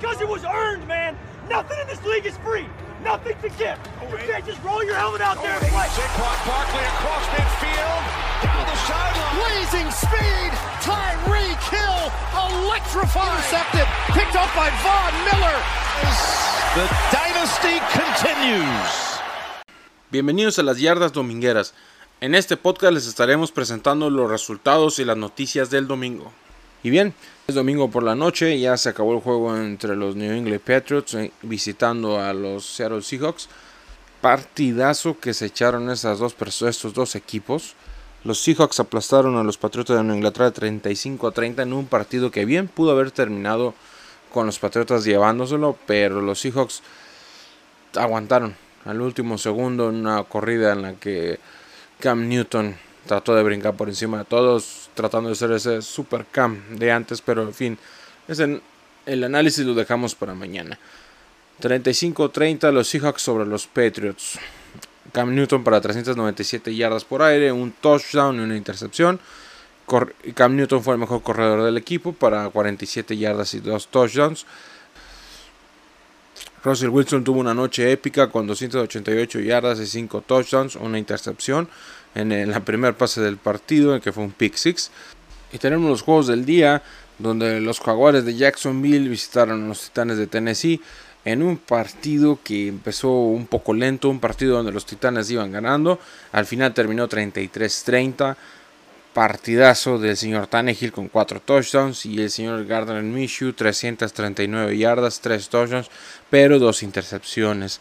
because it was earned, man. Nothing in this league is free. Nothing to give. You can't just roll your helmet out there and play. Saquon Barkley across midfield, down the sideline. Blazing speed, Tyreek Hill, electrifying. Intercepted, picked up by Von Miller. The dynasty continues. Bienvenidos a las yardas domingueras. En este podcast les estaremos presentando los resultados y las noticias del domingo. Y bien, es domingo por la noche, ya se acabó el juego entre los New England Patriots eh, visitando a los Seattle Seahawks. Partidazo que se echaron esas dos, estos dos equipos. Los Seahawks aplastaron a los Patriotas de Nueva Inglaterra 35 a 30 en un partido que bien pudo haber terminado con los Patriotas llevándoselo, pero los Seahawks aguantaron al último segundo una corrida en la que Cam Newton trató de brincar por encima de todos, tratando de ser ese super Cam de antes, pero en fin, ese, el análisis lo dejamos para mañana. 35-30 los Seahawks sobre los Patriots. Cam Newton para 397 yardas por aire, un touchdown y una intercepción. Cam Newton fue el mejor corredor del equipo para 47 yardas y dos touchdowns. Russell Wilson tuvo una noche épica con 288 yardas y 5 touchdowns, una intercepción en la primer pase del partido, en que fue un pick six. Y tenemos los juegos del día, donde los Jaguares de Jacksonville visitaron a los Titanes de Tennessee en un partido que empezó un poco lento, un partido donde los Titanes iban ganando, al final terminó 33-30, partidazo del señor Tannehill con 4 touchdowns y el señor Gardner Minshew 339 yardas, 3 touchdowns, pero 2 intercepciones.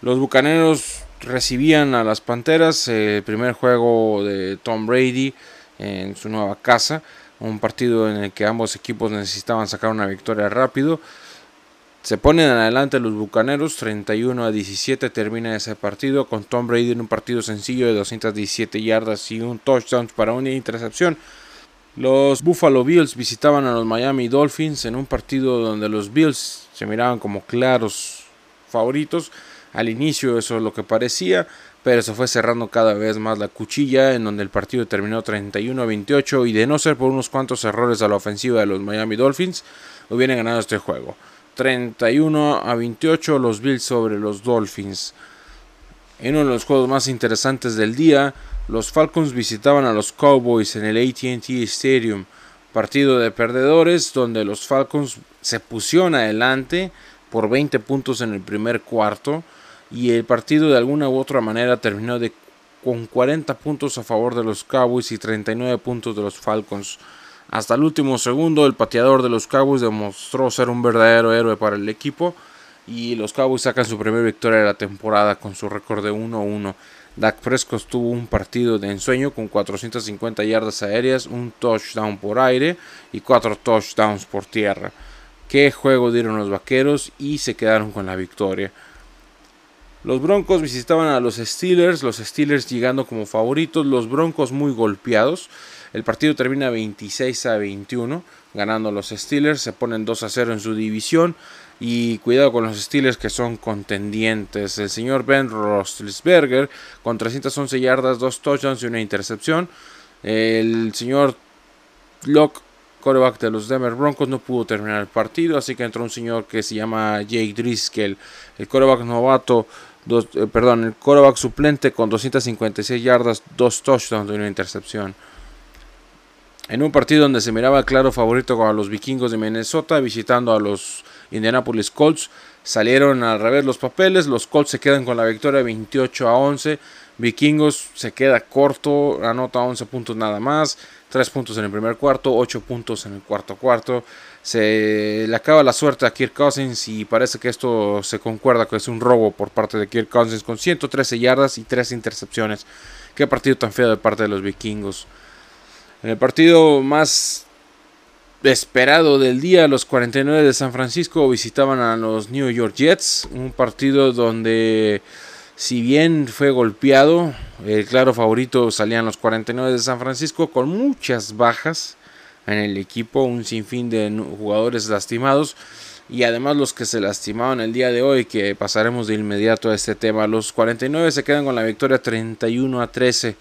Los Bucaneros recibían a las Panteras el primer juego de Tom Brady en su nueva casa, un partido en el que ambos equipos necesitaban sacar una victoria rápido. Se ponen adelante los Bucaneros, 31 a 17 termina ese partido con Tom Brady en un partido sencillo de 217 yardas y un touchdown para una intercepción. Los Buffalo Bills visitaban a los Miami Dolphins en un partido donde los Bills se miraban como claros favoritos. Al inicio eso es lo que parecía, pero se fue cerrando cada vez más la cuchilla en donde el partido terminó 31 a 28 y de no ser por unos cuantos errores a la ofensiva de los Miami Dolphins, hubieran ganado este juego. 31 a 28 los Bills sobre los Dolphins. En uno de los juegos más interesantes del día, los Falcons visitaban a los Cowboys en el ATT Stadium. Partido de perdedores donde los Falcons se pusieron adelante por 20 puntos en el primer cuarto y el partido de alguna u otra manera terminó de, con 40 puntos a favor de los Cowboys y 39 puntos de los Falcons. Hasta el último segundo, el pateador de los Cowboys demostró ser un verdadero héroe para el equipo y los Cowboys sacan su primera victoria de la temporada con su récord de 1-1. Dak Prescott tuvo un partido de ensueño con 450 yardas aéreas, un touchdown por aire y 4 touchdowns por tierra. Qué juego dieron los vaqueros y se quedaron con la victoria. Los Broncos visitaban a los Steelers, los Steelers llegando como favoritos, los Broncos muy golpeados. El partido termina 26 a 21, ganando los Steelers, se ponen 2 a 0 en su división. Y cuidado con los Steelers que son contendientes. El señor Ben Roethlisberger con 311 yardas, 2 touchdowns y una intercepción. El señor Locke, coreback de los Denver Broncos, no pudo terminar el partido. Así que entró un señor que se llama Jake Driscoll, el coreback novato. Eh, perdón, el coreback suplente con 256 yardas, 2 touchdowns y una intercepción. En un partido donde se miraba claro favorito con los vikingos de Minnesota visitando a los Indianapolis Colts, salieron al revés los papeles, los Colts se quedan con la victoria 28 a 11, vikingos se queda corto, anota 11 puntos nada más, 3 puntos en el primer cuarto, 8 puntos en el cuarto cuarto, se le acaba la suerte a Kirk Cousins y parece que esto se concuerda que es un robo por parte de Kirk Cousins con 113 yardas y 3 intercepciones. Qué partido tan feo de parte de los vikingos. En el partido más esperado del día, los 49 de San Francisco visitaban a los New York Jets. Un partido donde, si bien fue golpeado, el claro favorito salían los 49 de San Francisco con muchas bajas en el equipo, un sinfín de jugadores lastimados. Y además los que se lastimaban el día de hoy, que pasaremos de inmediato a este tema. Los 49 se quedan con la victoria 31 a 13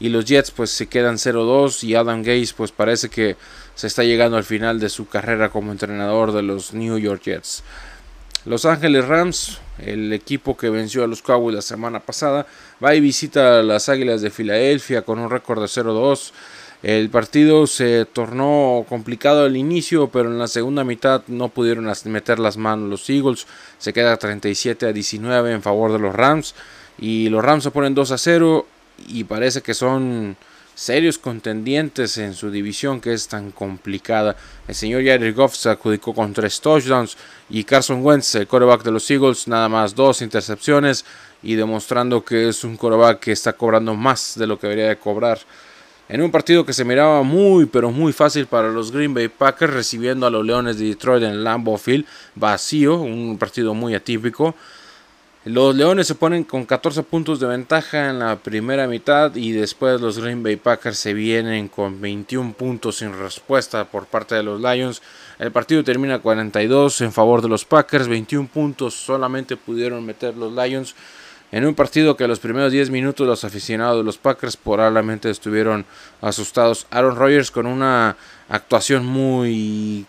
y los Jets pues se quedan 0-2 y Adam Gase pues parece que se está llegando al final de su carrera como entrenador de los New York Jets. Los Ángeles Rams, el equipo que venció a los Cowboys la semana pasada, va y visita a las Águilas de Filadelfia con un récord de 0-2. El partido se tornó complicado al inicio, pero en la segunda mitad no pudieron meter las manos los Eagles. Se queda 37 a 19 en favor de los Rams. Y los Rams se ponen 2 a 0 y parece que son serios contendientes en su división que es tan complicada. El señor Jared Goff se adjudicó con tres touchdowns y Carson Wentz, el quarterback de los Eagles, nada más dos intercepciones y demostrando que es un quarterback que está cobrando más de lo que debería de cobrar. En un partido que se miraba muy pero muy fácil para los Green Bay Packers recibiendo a los Leones de Detroit en Lambeau Field vacío, un partido muy atípico. Los Leones se ponen con 14 puntos de ventaja en la primera mitad y después los Green Bay Packers se vienen con 21 puntos sin respuesta por parte de los Lions. El partido termina 42 en favor de los Packers, 21 puntos solamente pudieron meter los Lions. En un partido que los primeros 10 minutos los aficionados de los Packers probablemente estuvieron asustados. Aaron Rodgers con una actuación muy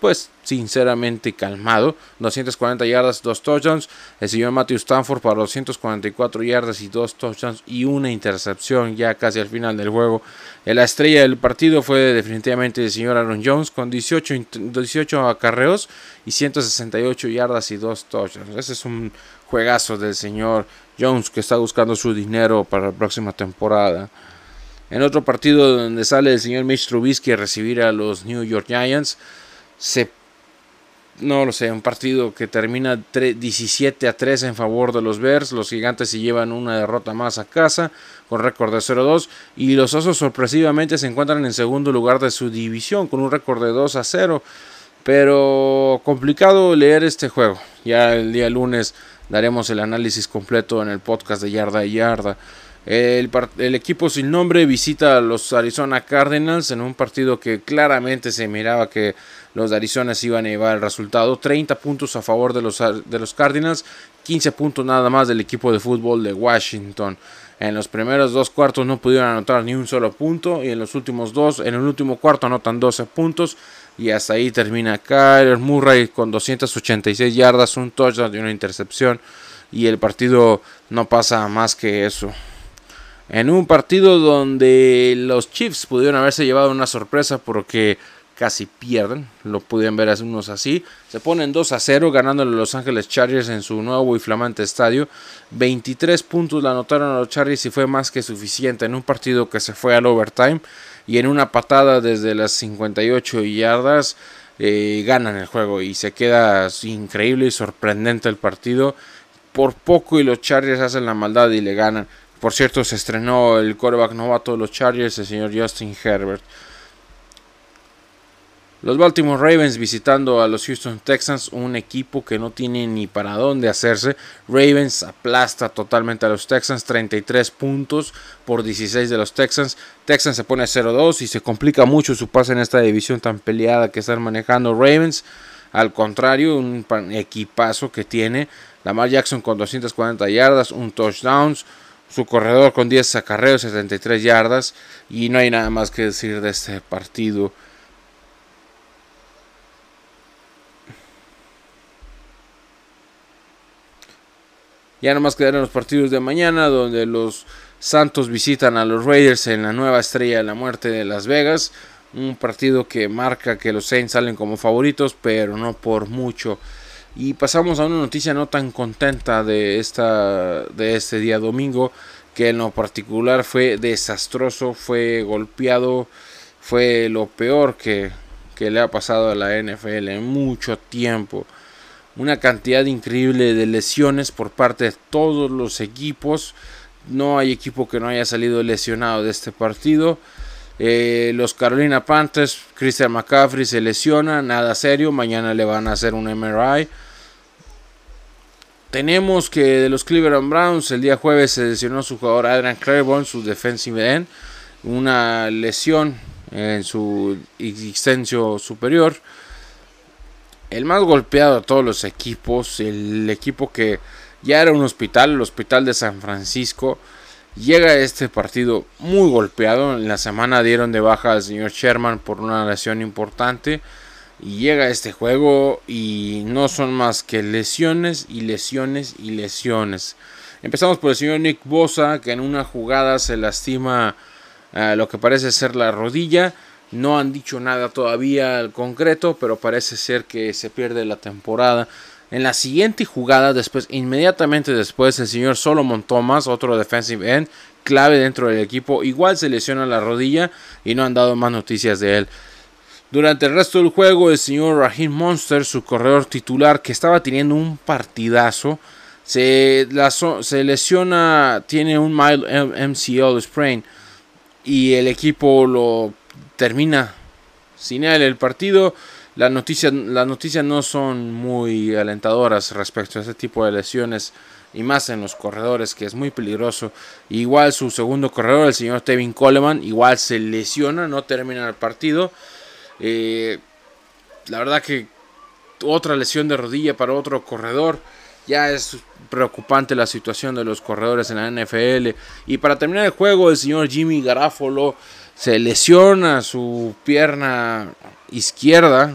pues sinceramente calmado. 240 yardas, 2 touchdowns. El señor Matthew Stanford para 244 yardas y 2 touchdowns y una intercepción ya casi al final del juego. La estrella del partido fue definitivamente el señor Aaron Jones con 18, 18 acarreos y 168 yardas y 2 touchdowns. Ese es un juegazo del señor Jones que está buscando su dinero para la próxima temporada. En otro partido donde sale el señor Mitch Trubisky a recibir a los New York Giants se no lo sé, un partido que termina 17 a 3 en favor de los Bears. Los gigantes se llevan una derrota más a casa con récord de 0-2. Y los Osos sorpresivamente se encuentran en segundo lugar de su división con un récord de 2 a 0. Pero complicado leer este juego. Ya el día lunes daremos el análisis completo en el podcast de Yarda y Yarda. El, equipo sin nombre visita a los Arizona Cardinals en un partido que claramente se miraba que los Arizona iban a llevar el resultado. 30 puntos a favor de los, de los Cardinals, 15 puntos nada más del equipo de fútbol de Washington. En los primeros dos cuartos no pudieron anotar ni un solo punto y en los últimos dos, en el último cuarto anotan 12 puntos y hasta ahí termina Kyler Murray con 286 yardas, un touchdown y una intercepción y el partido no pasa más que eso en un partido donde los Chiefs pudieron haberse llevado una sorpresa porque casi pierden, lo pudieron ver unos así, se ponen 2 a 0 ganándole a Los Ángeles Chargers en su nuevo y flamante estadio, 23 puntos la anotaron a los Chargers y fue más que suficiente en un partido que se fue al overtime. Y en una patada desde las 58 yardas eh, ganan el juego y se queda increíble y sorprendente el partido, por poco y los Chargers hacen la maldad y le ganan. Por cierto, se estrenó el quarterback novato de los Chargers, el señor Justin Herbert. Los Baltimore Ravens visitando a los Houston Texans, un equipo que no tiene ni para dónde hacerse. Ravens aplasta totalmente a los Texans, 33 puntos por 16 de los Texans. Texans se pone 0-2 y se complica mucho su pase en esta división tan peleada que están manejando Ravens. Al contrario, un equipazo que tiene. Lamar Jackson con 240 yardas, un touchdown su corredor con 10 acarreos, 73 yardas. Y no hay nada más que decir de este partido. Ya nomás quedaron los partidos de mañana, donde los Santos visitan a los Raiders en la nueva estrella de la muerte de Las Vegas. Un partido que marca que los Saints salen como favoritos, pero no por mucho. Y pasamos a una noticia no tan contenta de, esta, de este día domingo, que en lo particular fue desastroso, fue golpeado, fue lo peor que, que le ha pasado a la NFL en mucho tiempo. Una cantidad increíble de lesiones por parte de todos los equipos. No hay equipo que no haya salido lesionado de este partido. Eh, los Carolina Panthers, Christian McCaffrey se lesiona, nada serio. Mañana le van a hacer un MRI. Tenemos que de los Cleveland Browns el día jueves se lesionó su jugador Adrian Claiborne, su defensive end, una lesión en su extensio superior. El más golpeado de todos los equipos, el equipo que ya era un hospital, el hospital de San Francisco, Llega este partido muy golpeado. En la semana dieron de baja al señor Sherman por una lesión importante. Y llega este juego y no son más que lesiones y lesiones y lesiones. Empezamos por el señor Nick Bosa, que en una jugada se lastima eh, lo que parece ser la rodilla. No han dicho nada todavía al concreto, pero parece ser que se pierde la temporada. En la siguiente jugada, después, inmediatamente después, el señor Solomon Thomas, otro defensive end, clave dentro del equipo, igual se lesiona la rodilla y no han dado más noticias de él. Durante el resto del juego, el señor Raheem Monster, su corredor titular, que estaba teniendo un partidazo, se, se lesiona, tiene un mild MCL sprain y el equipo lo termina sin él el partido. Las noticias, las noticias no son muy alentadoras respecto a este tipo de lesiones y más en los corredores que es muy peligroso. Igual su segundo corredor, el señor Tevin Coleman, igual se lesiona, no termina el partido. Eh, la verdad que otra lesión de rodilla para otro corredor. Ya es preocupante la situación de los corredores en la NFL. Y para terminar el juego, el señor Jimmy Garafolo se lesiona su pierna izquierda.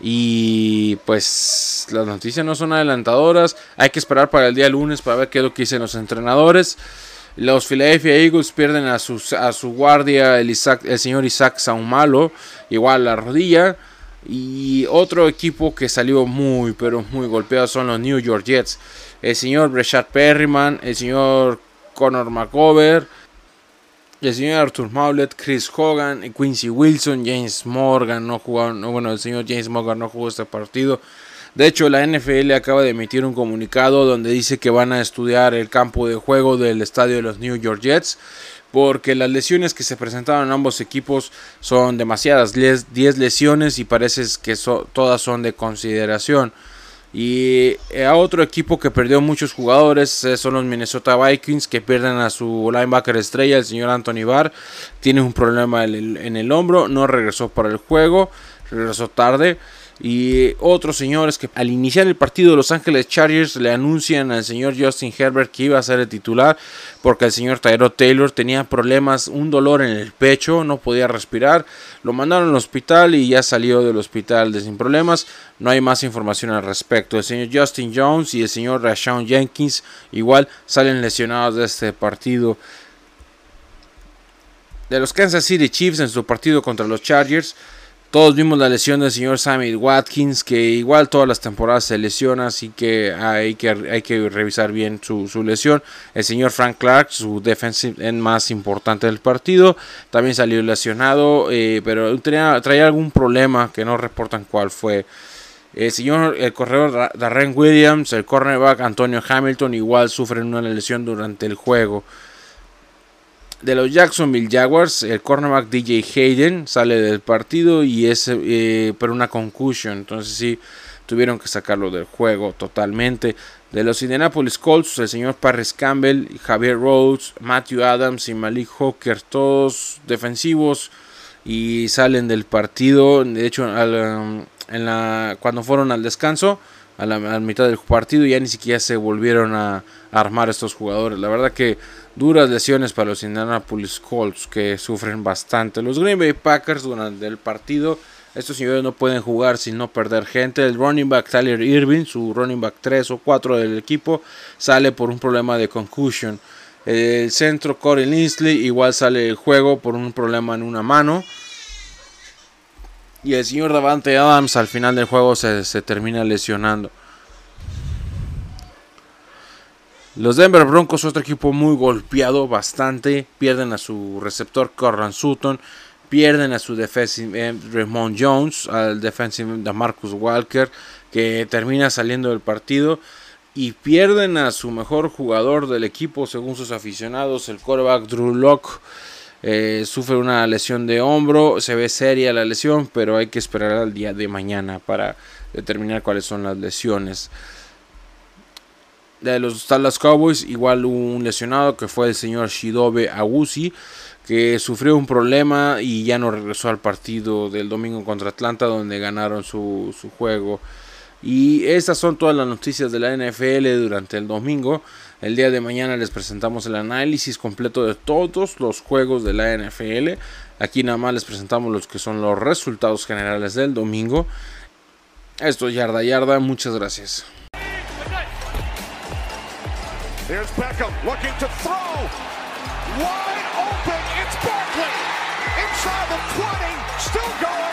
Y pues las noticias no son adelantadoras. Hay que esperar para el día lunes para ver qué es lo que dicen los entrenadores. Los Philadelphia Eagles pierden a su, a su guardia, el, el señor Isaac Saumalo, igual la rodilla. Y otro equipo que salió muy, pero muy golpeado son los New York Jets. El señor Breshad Perryman, el señor Conor McGovern, el señor Arthur Maulet, Chris Hogan, Quincy Wilson, James Morgan no jugaron, bueno, el señor James Morgan no jugó este partido. De hecho, la NFL acaba de emitir un comunicado donde dice que van a estudiar el campo de juego del estadio de los New York Jets porque las lesiones que se presentaron en ambos equipos son demasiadas, 10 lesiones y parece que todas son de consideración. Y eh, a otro equipo que perdió muchos jugadores eh, son los Minnesota Vikings que pierden a su linebacker estrella, el señor Anthony Barr. Tiene un problema en el hombro, no regresó para el juego, regresó tarde. Y otros señores que al iniciar el partido de Los Ángeles Chargers le anuncian al señor Justin Herbert que iba a ser el titular porque el señor Tyrod Taylor tenía problemas, un dolor en el pecho, no podía respirar. Lo mandaron al hospital y ya salió del hospital de sin problemas. No hay más información al respecto. El señor Justin Jones y el señor Rashawn Jenkins igual salen lesionados de este partido. De los Kansas City Chiefs en su partido contra los Chargers. Todos vimos la lesión del señor Sammy Watkins, que igual todas las temporadas se lesiona, así que hay que, hay que revisar bien su, lesión. El señor Frank Clark, su defensive end más importante del partido, también salió lesionado, eh, pero traía, algún problema que no reportan cuál fue. El señor, el corredor Darren Williams, el cornerback Antonio Hamilton, igual sufren una lesión durante el juego de los Jacksonville Jaguars, el cornerback DJ Hayden sale del partido y es eh, por una concussion. Entonces sí, tuvieron que sacarlo del juego totalmente. De los Indianapolis Colts, el señor Parris Campbell, Javier Rhodes, Matthew Adams y Malik Hawker, todos defensivos y salen del partido. De hecho, um, en la, cuando fueron al descanso, a la, mitad del partido, ya ni siquiera se volvieron a armar estos jugadores. La verdad que duras lesiones para los Indianapolis Colts que sufren bastante. Los Green Bay Packers durante el partido, estos señores no pueden jugar sin no perder gente. El running back Tyler Irving, su running back 3 o 4 del equipo, sale por un problema de concussion. El centro Corey Linsley igual sale del juego por un problema en una mano. Y el señor Davante Adams al final del juego se, se termina lesionando. Los Denver Broncos, otro equipo muy golpeado bastante. Pierden a su receptor Corran Sutton. Pierden a su defensive Raymond Jones. Al defensive de Marcus Walker. Que termina saliendo del partido. Y pierden a su mejor jugador del equipo, según sus aficionados, el quarterback Drew Locke. Eh, sufre una lesión de hombro. Se ve seria la lesión, pero hay que esperar al día de mañana para determinar cuáles son las lesiones de los Dallas Cowboys, igual un lesionado que fue el señor Shidobe Agusi, que sufrió un problema y ya no regresó al partido del domingo contra Atlanta, donde ganaron su, juego. Y estas son todas las noticias de la NFL durante el domingo. El día de mañana les presentamos el análisis completo de todos los juegos de la NFL. Aquí nada más les presentamos los que son los resultados generales del domingo. Esto es Yarda Yarda, muchas gracias. Here's Beckham looking to throw. Wide open. It's Barkley. Inside the 20. Still going.